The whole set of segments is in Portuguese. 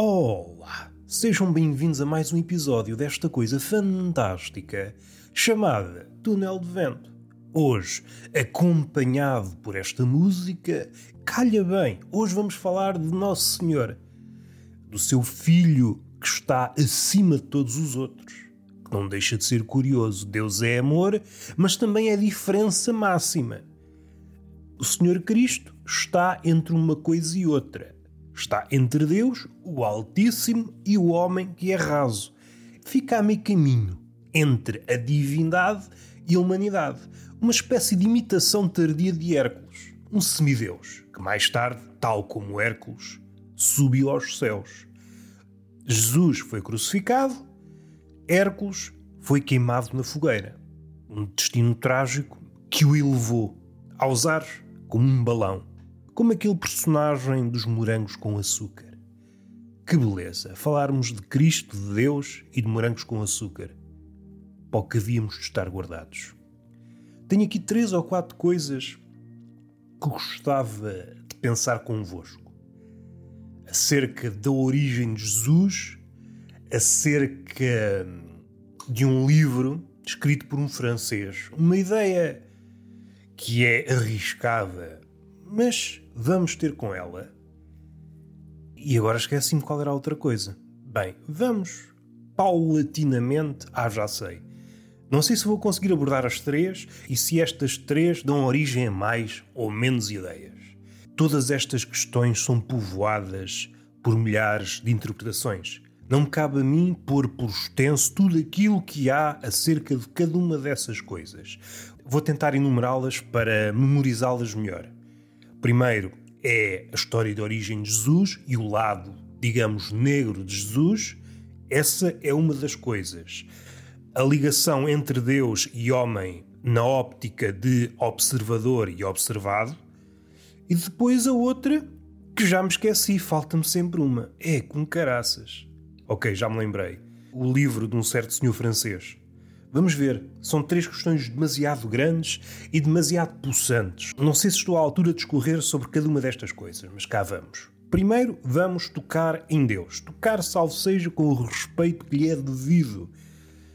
Olá! Sejam bem-vindos a mais um episódio desta coisa fantástica chamada Túnel de Vento. Hoje, acompanhado por esta música, calha bem, hoje vamos falar de Nosso Senhor, do seu Filho que está acima de todos os outros. Não deixa de ser curioso. Deus é amor, mas também é diferença máxima. O Senhor Cristo está entre uma coisa e outra Está entre Deus, o Altíssimo, e o homem que é raso. Fica a meio caminho entre a divindade e a humanidade. Uma espécie de imitação tardia de Hércules, um semideus, que mais tarde, tal como Hércules, subiu aos céus. Jesus foi crucificado, Hércules foi queimado na fogueira. Um destino trágico que o elevou aos ares como um balão como aquele personagem dos morangos com açúcar. Que beleza falarmos de Cristo, de Deus e de morangos com açúcar. Para o que havíamos de estar guardados. Tenho aqui três ou quatro coisas que gostava de pensar convosco. Acerca da origem de Jesus, acerca de um livro escrito por um francês. Uma ideia que é arriscada, mas vamos ter com ela. E agora esqueci-me qual era a outra coisa. Bem, vamos paulatinamente. Ah, já sei. Não sei se vou conseguir abordar as três e se estas três dão origem a mais ou menos ideias. Todas estas questões são povoadas por milhares de interpretações. Não me cabe a mim pôr por extenso tudo aquilo que há acerca de cada uma dessas coisas. Vou tentar enumerá-las para memorizá-las melhor. Primeiro é a história de origem de Jesus e o lado, digamos, negro de Jesus. Essa é uma das coisas. A ligação entre Deus e homem na óptica de observador e observado. E depois a outra, que já me esqueci, falta-me sempre uma. É com caraças. Ok, já me lembrei. O livro de um certo senhor francês. Vamos ver, são três questões demasiado grandes e demasiado pulsantes. Não sei se estou à altura de discorrer sobre cada uma destas coisas, mas cá vamos. Primeiro, vamos tocar em Deus. Tocar, salvo seja, com o respeito que lhe é devido.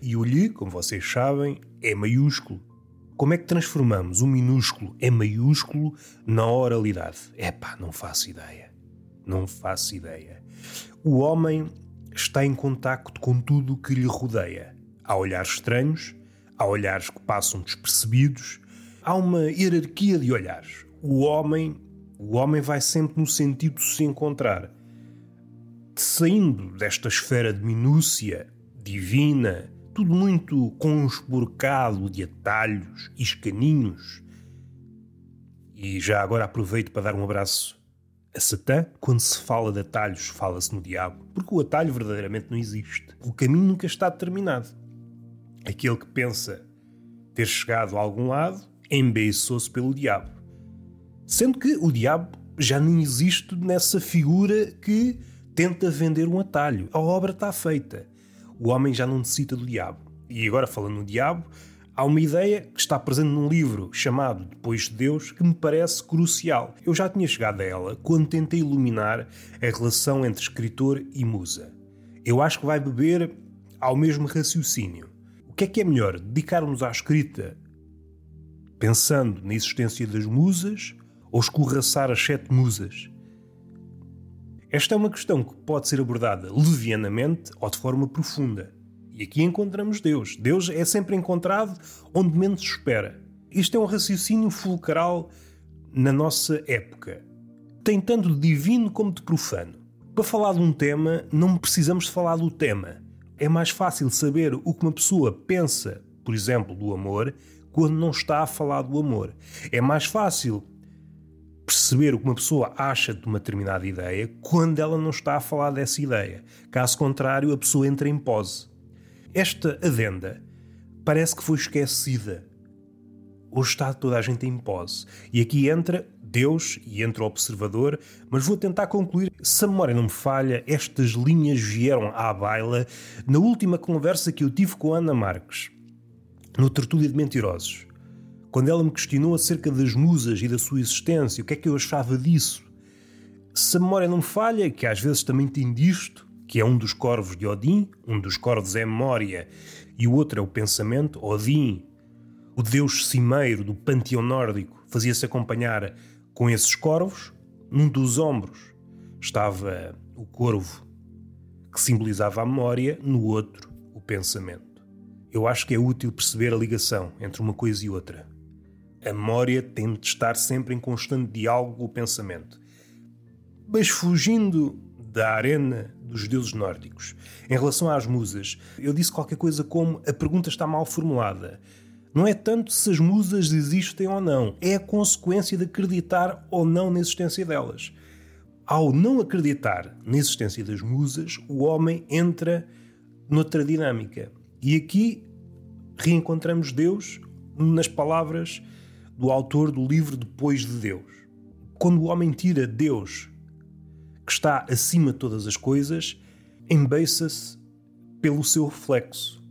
E o lhe, como vocês sabem, é maiúsculo. Como é que transformamos um minúsculo em maiúsculo na oralidade? Epá, não faço ideia. Não faço ideia. O homem está em contacto com tudo o que lhe rodeia. Há olhares estranhos, há olhares que passam despercebidos, há uma hierarquia de olhares. O homem, o homem vai sempre no sentido de se encontrar. Saindo desta esfera de minúcia divina, tudo muito conspurcado de atalhos e escaninhos. E já agora aproveito para dar um abraço a Satã. Quando se fala de atalhos, fala-se no diabo, porque o atalho verdadeiramente não existe. O caminho nunca está determinado. Aquele que pensa ter chegado a algum lado embeiçou-se pelo diabo. Sendo que o diabo já nem existe nessa figura que tenta vender um atalho. A obra está feita. O homem já não necessita do diabo. E agora, falando no diabo, há uma ideia que está presente num livro chamado Depois de Deus que me parece crucial. Eu já tinha chegado a ela quando tentei iluminar a relação entre escritor e musa. Eu acho que vai beber ao mesmo raciocínio. O que é que é melhor? Dedicarmos à escrita pensando na existência das musas ou escorraçar as sete musas? Esta é uma questão que pode ser abordada levianamente ou de forma profunda. E aqui encontramos Deus. Deus é sempre encontrado onde menos se espera. Isto é um raciocínio fulcral na nossa época. Tem tanto de divino como de profano. Para falar de um tema, não precisamos de falar do tema é mais fácil saber o que uma pessoa pensa, por exemplo, do amor, quando não está a falar do amor. É mais fácil perceber o que uma pessoa acha de uma determinada ideia quando ela não está a falar dessa ideia. Caso contrário, a pessoa entra em pose. Esta adenda parece que foi esquecida. Hoje está toda a gente em pose. E aqui entra Deus e entre o observador, mas vou tentar concluir. Se a memória não me falha, estas linhas vieram à baila na última conversa que eu tive com a Ana Marques, no Tertúlia de Mentirosos. Quando ela me questionou acerca das musas e da sua existência, o que é que eu achava disso? Se a memória não me falha, que às vezes também tem disto, que é um dos corvos de Odin, um dos corvos é a memória e o outro é o pensamento. Odin, o deus cimeiro do panteão nórdico, fazia-se acompanhar com esses corvos. Num dos ombros estava o corvo que simbolizava a memória, no outro, o pensamento. Eu acho que é útil perceber a ligação entre uma coisa e outra. A memória tem de estar sempre em constante diálogo com o pensamento. Mas fugindo da arena dos deuses nórdicos. Em relação às musas, eu disse qualquer coisa como a pergunta está mal formulada. Não é tanto se as musas existem ou não, é a consequência de acreditar ou não na existência delas. Ao não acreditar na existência das musas, o homem entra noutra dinâmica. E aqui reencontramos Deus nas palavras do autor do livro Depois de Deus. Quando o homem tira Deus que está acima de todas as coisas, embeiça-se pelo seu reflexo.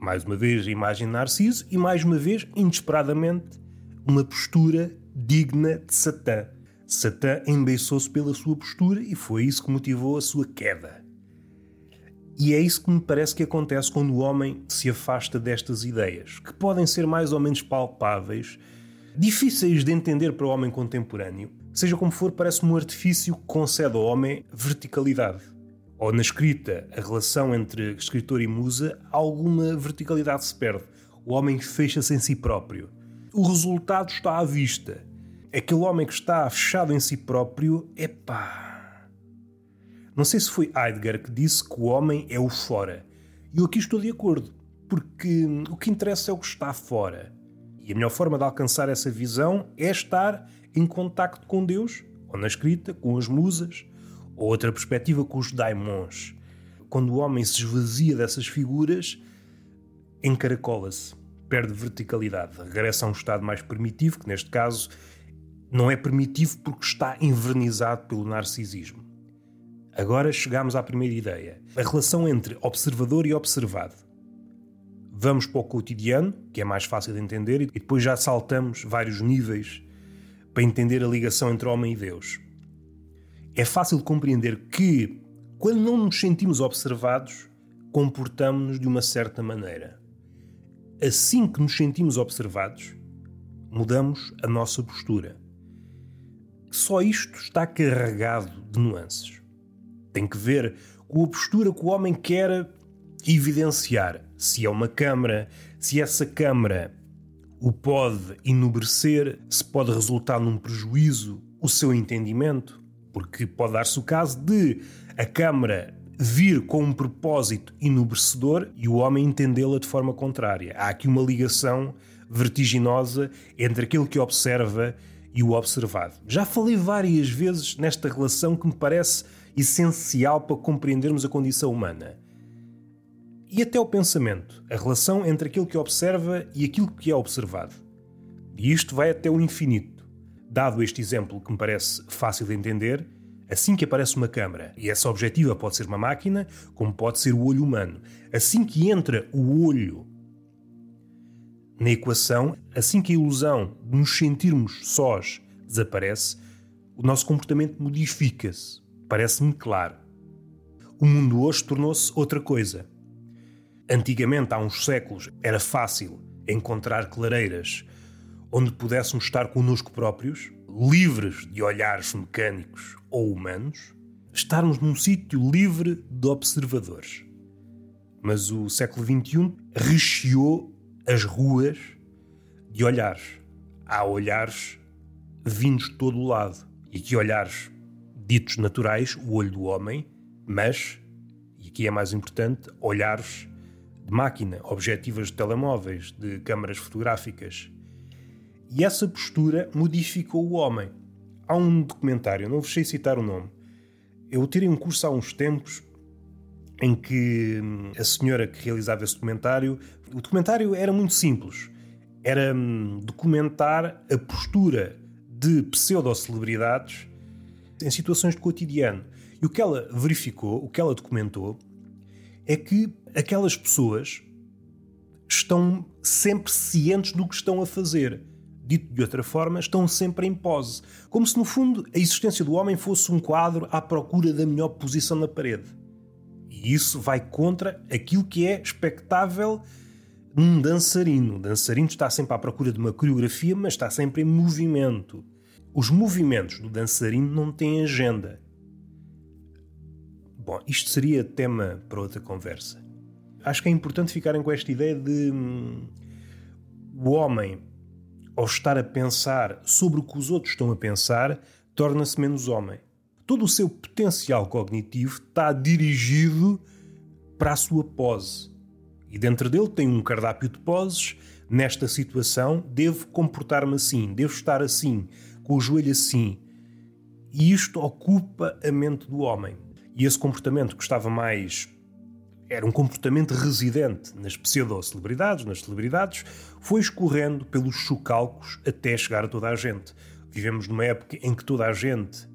Mais uma vez, a imagem de Narciso e, mais uma vez, inesperadamente, uma postura digna de Satã. Satã embeiçou-se pela sua postura e foi isso que motivou a sua queda. E é isso que me parece que acontece quando o homem se afasta destas ideias, que podem ser mais ou menos palpáveis, difíceis de entender para o homem contemporâneo, Seja como for, parece-me um artifício que concede ao homem verticalidade. Ou na escrita, a relação entre escritor e musa, alguma verticalidade se perde. O homem fecha-se em si próprio. O resultado está à vista. Aquele homem que está fechado em si próprio, é pá. Não sei se foi Heidegger que disse que o homem é o fora. E eu aqui estou de acordo, porque o que interessa é o que está fora. E a melhor forma de alcançar essa visão é estar em contacto com Deus, ou na escrita, com as musas, outra perspectiva com os daimons. Quando o homem se esvazia dessas figuras, encaracola-se, perde verticalidade, regressa a um estado mais primitivo, que neste caso não é primitivo porque está envernizado pelo narcisismo. Agora chegamos à primeira ideia: a relação entre observador e observado. Vamos para o cotidiano, que é mais fácil de entender, e depois já saltamos vários níveis para entender a ligação entre homem e Deus. É fácil compreender que, quando não nos sentimos observados, comportamos-nos de uma certa maneira. Assim que nos sentimos observados, mudamos a nossa postura. Só isto está carregado de nuances. Tem que ver com a postura que o homem quer evidenciar. Se é uma câmara, se essa câmara o pode enobrecer, se pode resultar num prejuízo o seu entendimento, porque pode dar-se o caso de a Câmara vir com um propósito enobrecedor e o homem entendê-la de forma contrária. Há aqui uma ligação vertiginosa entre aquele que observa e o observado. Já falei várias vezes nesta relação que me parece essencial para compreendermos a condição humana e até o pensamento, a relação entre aquilo que observa e aquilo que é observado. E isto vai até o infinito. Dado este exemplo que me parece fácil de entender, assim que aparece uma câmara, e essa objetiva pode ser uma máquina, como pode ser o olho humano, assim que entra o olho na equação, assim que a ilusão de nos sentirmos sós desaparece, o nosso comportamento modifica-se. Parece-me claro. O mundo hoje tornou-se outra coisa Antigamente, há uns séculos, era fácil encontrar clareiras onde pudéssemos estar connosco próprios, livres de olhares mecânicos ou humanos, estarmos num sítio livre de observadores. Mas o século XXI recheou as ruas de olhares. Há olhares vindos de todo o lado. E que olhares ditos naturais, o olho do homem, mas, e aqui é mais importante, olhares de máquina, objetivas de telemóveis, de câmaras fotográficas. E essa postura modificou o homem. Há um documentário, não vos sei citar o nome. Eu tirei um curso há uns tempos em que hum, a senhora que realizava esse documentário. O documentário era muito simples. Era hum, documentar a postura de pseudo-celebridades em situações de cotidiano. E o que ela verificou, o que ela documentou, é que aquelas pessoas estão sempre cientes do que estão a fazer. Dito de outra forma, estão sempre em pose, como se no fundo a existência do homem fosse um quadro à procura da melhor posição na parede. E isso vai contra aquilo que é expectável num dançarino. O dançarino está sempre à procura de uma coreografia, mas está sempre em movimento. Os movimentos do dançarino não têm agenda. Bom, isto seria tema para outra conversa. Acho que é importante ficarem com esta ideia de hum, o homem, ao estar a pensar sobre o que os outros estão a pensar, torna-se menos homem. Todo o seu potencial cognitivo está dirigido para a sua pose. E dentro dele tem um cardápio de poses. Nesta situação, devo comportar-me assim, devo estar assim, com o joelho assim. E isto ocupa a mente do homem. E esse comportamento que estava mais. Era um comportamento residente nas pseudo-celebridades, nas celebridades, foi escorrendo pelos chocalcos até chegar a toda a gente. Vivemos numa época em que toda a gente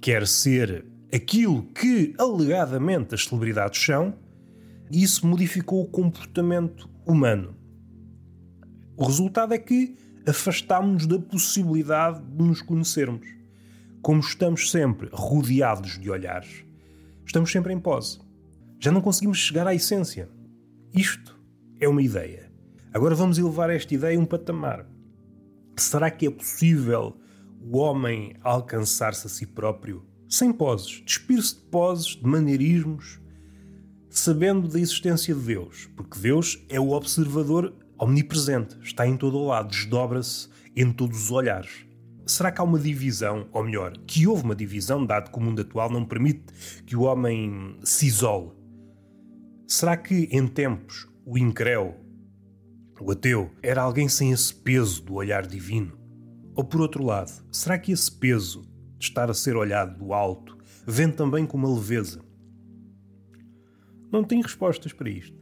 quer ser aquilo que alegadamente as celebridades são, e isso modificou o comportamento humano. O resultado é que afastámos-nos da possibilidade de nos conhecermos. Como estamos sempre rodeados de olhares, estamos sempre em pose. Já não conseguimos chegar à essência. Isto é uma ideia. Agora vamos elevar esta ideia a um patamar. Será que é possível o homem alcançar-se a si próprio sem poses, despir-se de poses, de maneirismos, sabendo da existência de Deus? Porque Deus é o observador omnipresente, está em todo o lado, desdobra-se em todos os olhares. Será que há uma divisão, ou melhor, que houve uma divisão, dado que o mundo atual não permite que o homem se isole? Será que em tempos o incréu, o ateu, era alguém sem esse peso do olhar divino? Ou por outro lado, será que esse peso de estar a ser olhado do alto vem também com uma leveza? Não tenho respostas para isto.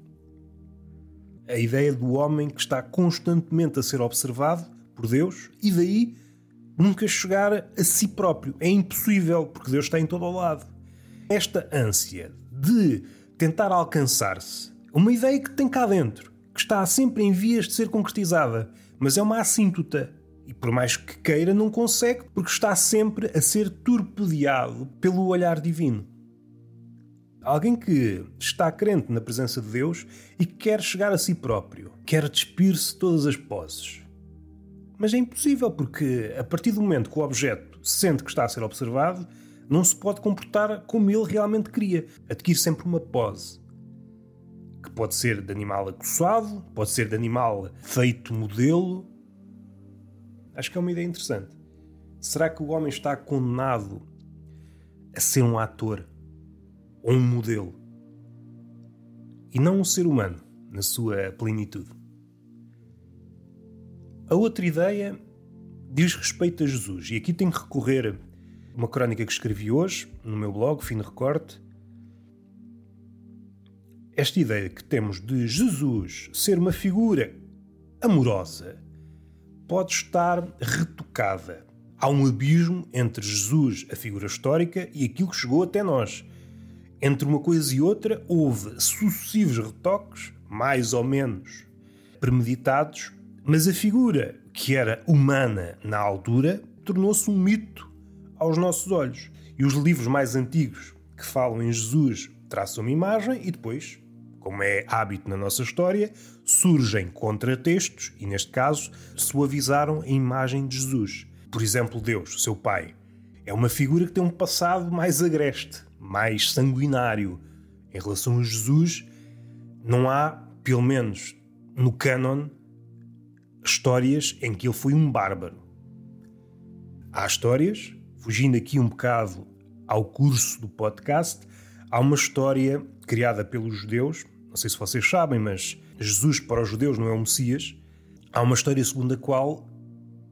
A ideia do homem que está constantemente a ser observado por Deus e daí nunca chegar a si próprio. É impossível, porque Deus está em todo o lado. Esta ânsia de tentar alcançar-se, uma ideia que tem cá dentro, que está sempre em vias de ser concretizada, mas é uma assíntota. E por mais que queira, não consegue, porque está sempre a ser torpedeado pelo olhar divino. Alguém que está crente na presença de Deus e quer chegar a si próprio, quer despir-se de todas as poses. Mas é impossível, porque a partir do momento que o objeto sente que está a ser observado, não se pode comportar como ele realmente queria. Adquire sempre uma pose. Que pode ser de animal acossado, pode ser de animal feito modelo. Acho que é uma ideia interessante. Será que o homem está condenado a ser um ator ou um modelo? E não um ser humano na sua plenitude? A outra ideia diz respeito a Jesus, e aqui tenho que recorrer uma crónica que escrevi hoje no meu blog, Fim de Recorte. Esta ideia que temos de Jesus ser uma figura amorosa pode estar retocada. Há um abismo entre Jesus, a figura histórica, e aquilo que chegou até nós. Entre uma coisa e outra, houve sucessivos retoques, mais ou menos premeditados, mas a figura, que era humana na altura, tornou-se um mito aos nossos olhos. E os livros mais antigos que falam em Jesus traçam uma imagem e depois, como é hábito na nossa história, surgem contratextos e, neste caso, suavizaram a imagem de Jesus. Por exemplo, Deus, seu Pai, é uma figura que tem um passado mais agreste, mais sanguinário. Em relação a Jesus, não há, pelo menos no cânon, histórias em que ele foi um bárbaro. Há histórias, fugindo aqui um bocado ao curso do podcast, há uma história criada pelos judeus, não sei se vocês sabem, mas Jesus para os judeus não é o Messias. Há uma história segundo a qual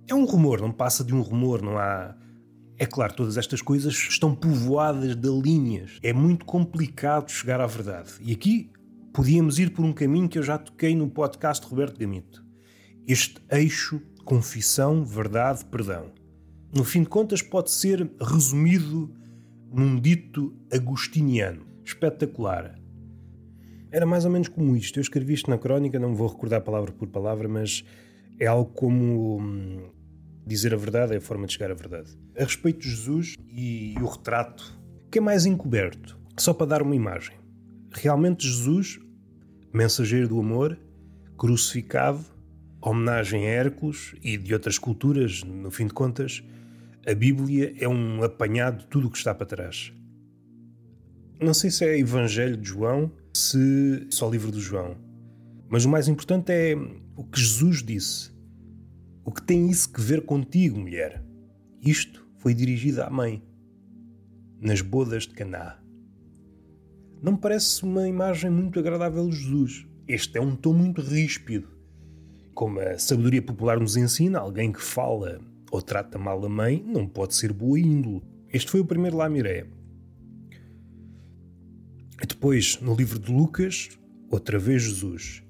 é um rumor, não passa de um rumor, não há. É claro, todas estas coisas estão povoadas de linhas. É muito complicado chegar à verdade. E aqui podíamos ir por um caminho que eu já toquei no podcast de Roberto Gamito este eixo confissão, verdade, perdão. No fim de contas, pode ser resumido num dito agostiniano, espetacular. Era mais ou menos como isto. Eu escrevi isto na crónica, não me vou recordar palavra por palavra, mas É algo como hum, dizer a verdade é a forma de chegar à verdade. A respeito de Jesus e o retrato, que é mais encoberto? Só para dar uma imagem. Realmente Jesus, mensageiro do amor, crucificado, homenagem a Hércules e de outras culturas, no fim de contas, a Bíblia é um apanhado de tudo o que está para trás. Não sei se é Evangelho de João, se só livro do João. Mas o mais importante é o que Jesus disse. O que tem isso que ver contigo, mulher? Isto foi dirigido à mãe, nas bodas de Caná. Não me parece uma imagem muito agradável de Jesus. Este é um tom muito ríspido. Como a sabedoria popular nos ensina, alguém que fala ou trata mal a mãe não pode ser boa índole. Este foi o primeiro Lamiré. Depois, no livro de Lucas, outra vez Jesus.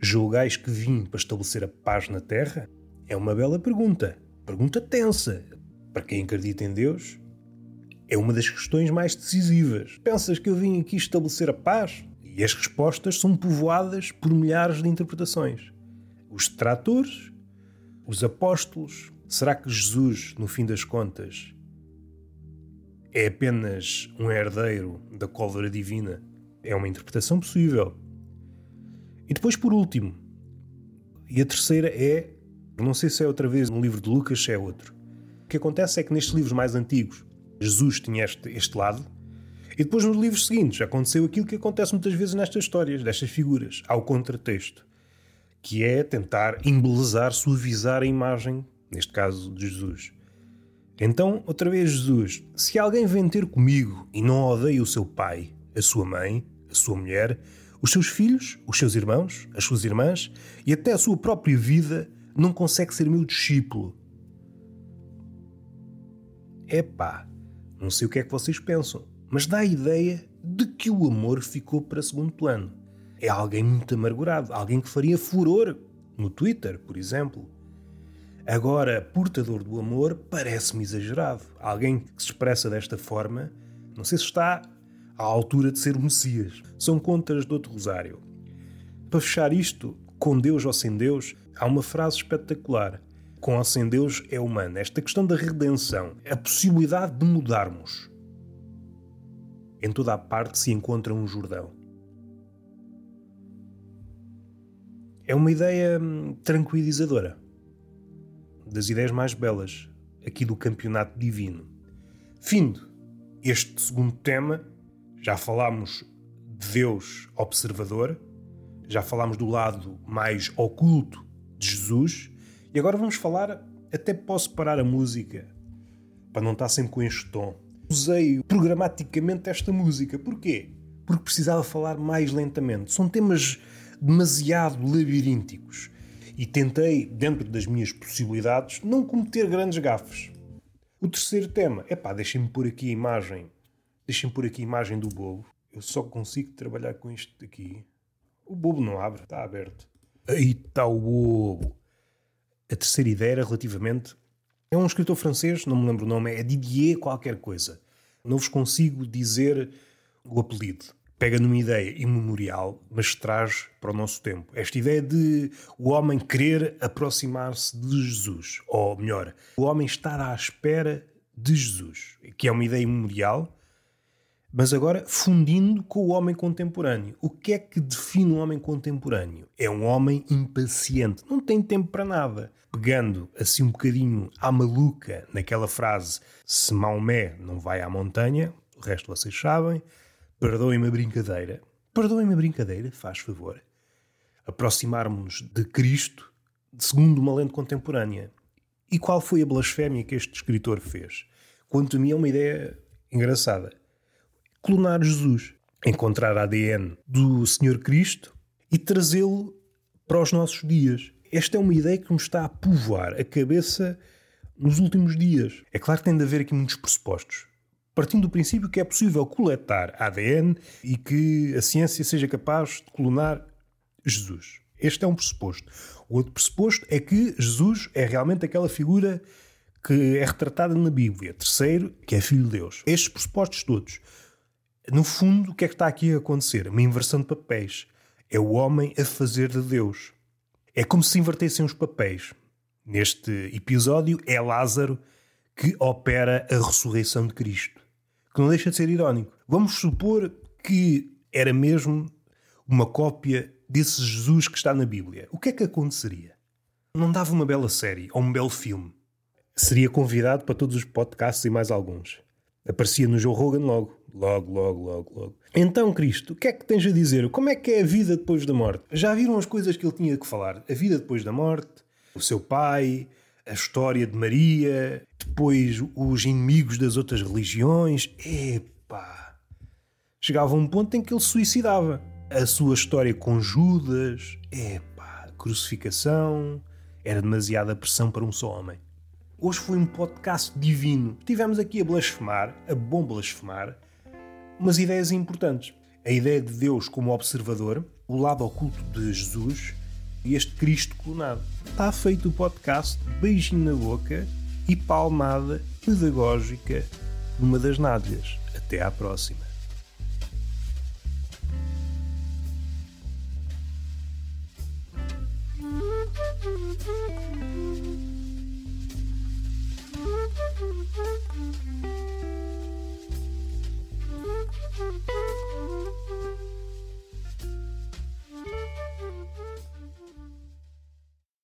Julgais que vim para estabelecer a paz na terra? É uma bela pergunta. Pergunta tensa. Para quem acredita em Deus, é uma das questões mais decisivas. Pensas que eu vim aqui estabelecer a paz? E as respostas são povoadas por milhares de interpretações. Os detratores, os apóstolos. Será que Jesus, no fim das contas, é apenas um herdeiro da cólera divina? É uma interpretação possível. E depois, por último, e a terceira é, não sei se é outra vez no livro de Lucas, se é outro. O que acontece é que nestes livros mais antigos, Jesus tinha este, este lado, e depois nos livros seguintes aconteceu aquilo que acontece muitas vezes nestas histórias, destas figuras, ao contratexto, que é tentar embelezar, suavizar a imagem, neste caso de Jesus. Então, outra vez, Jesus, se alguém vem ter comigo e não odeia o seu pai, a sua mãe, a sua mulher, os seus filhos, os seus irmãos, as suas irmãs e até a sua própria vida, não consegue ser meu discípulo. Epá, não sei o que é que vocês pensam, mas dá a ideia de que o amor ficou para segundo plano. É alguém muito amargurado, alguém que faria furor no Twitter, por exemplo. Agora, portador do amor parece-me exagerado. Alguém que se expressa desta forma, não sei se está à altura de ser o Messias. São contas do outro rosário. Para fechar isto, com Deus ou sem Deus, há uma frase espetacular. Com ou sem Deus é humana. Esta questão da redenção, a possibilidade de mudarmos. Em toda a parte se encontra um Jordão. É uma ideia hum, tranquilizadora das ideias mais belas aqui do campeonato divino. Findo este segundo tema, já falámos de Deus observador, já falámos do lado mais oculto de Jesus, e agora vamos falar, até posso parar a música, para não estar sempre com este tom. Usei programaticamente esta música, porquê? Porque precisava falar mais lentamente. São temas demasiado labirínticos e tentei, dentro das minhas possibilidades, não cometer grandes gafes. O terceiro tema, é pá, deixem-me pôr aqui a imagem, deixem-me pôr aqui a imagem do bobo. Eu só consigo trabalhar com isto aqui. O bobo não abre, está aberto. Aí está o bobo. A terceira ideia era relativamente. É um escritor francês, não me lembro o nome, é Didier qualquer coisa. Não vos consigo dizer o apelido pega numa ideia imemorial, mas traz para o nosso tempo. Esta ideia de o homem querer aproximar-se de Jesus, ou melhor, o homem estar à espera de Jesus, que é uma ideia imemorial, mas agora fundindo com o homem contemporâneo. O que é que define um homem contemporâneo? É um homem impaciente, não tem tempo para nada. Pegando assim um bocadinho à maluca naquela frase: se Maomé não vai à montanha, o resto vocês sabem Perdoem-me a brincadeira. Perdoem-me a brincadeira, faz favor. Aproximarmos-nos de Cristo segundo uma lente contemporânea. E qual foi a blasfémia que este escritor fez? Quanto a mim é uma ideia engraçada. Clonar Jesus. Encontrar ADN do Senhor Cristo e trazê-lo para os nossos dias. Esta é uma ideia que me está a povoar a cabeça nos últimos dias. É claro que tem de haver aqui muitos pressupostos partindo do princípio que é possível coletar ADN e que a ciência seja capaz de clonar Jesus. Este é um pressuposto. O outro pressuposto é que Jesus é realmente aquela figura que é retratada na Bíblia. Terceiro, que é filho de Deus. Estes pressupostos todos. No fundo, o que é que está aqui a acontecer? Uma inversão de papéis. É o homem a fazer de Deus. É como se invertessem os papéis. Neste episódio é Lázaro que opera a ressurreição de Cristo. Que não deixa de ser irónico. Vamos supor que era mesmo uma cópia desse Jesus que está na Bíblia. O que é que aconteceria? Não dava uma bela série ou um belo filme. Seria convidado para todos os podcasts e mais alguns. Aparecia no Joe Rogan logo. Logo, logo, logo, logo. Então, Cristo, o que é que tens a dizer? Como é que é a vida depois da morte? Já viram as coisas que ele tinha que falar? A vida depois da morte, o seu pai, a história de Maria, depois os inimigos das outras religiões. Epá! Chegava um ponto em que ele suicidava. A sua história com Judas, epá, crucificação, era demasiada pressão para um só homem. Hoje foi um podcast divino. Tivemos aqui a blasfemar, a bom blasfemar, umas ideias importantes. A ideia de Deus como observador, o lado oculto de Jesus este Cristo clonado. Está feito o podcast, beijinho na boca e palmada pedagógica numa das nádegas. Até à próxima.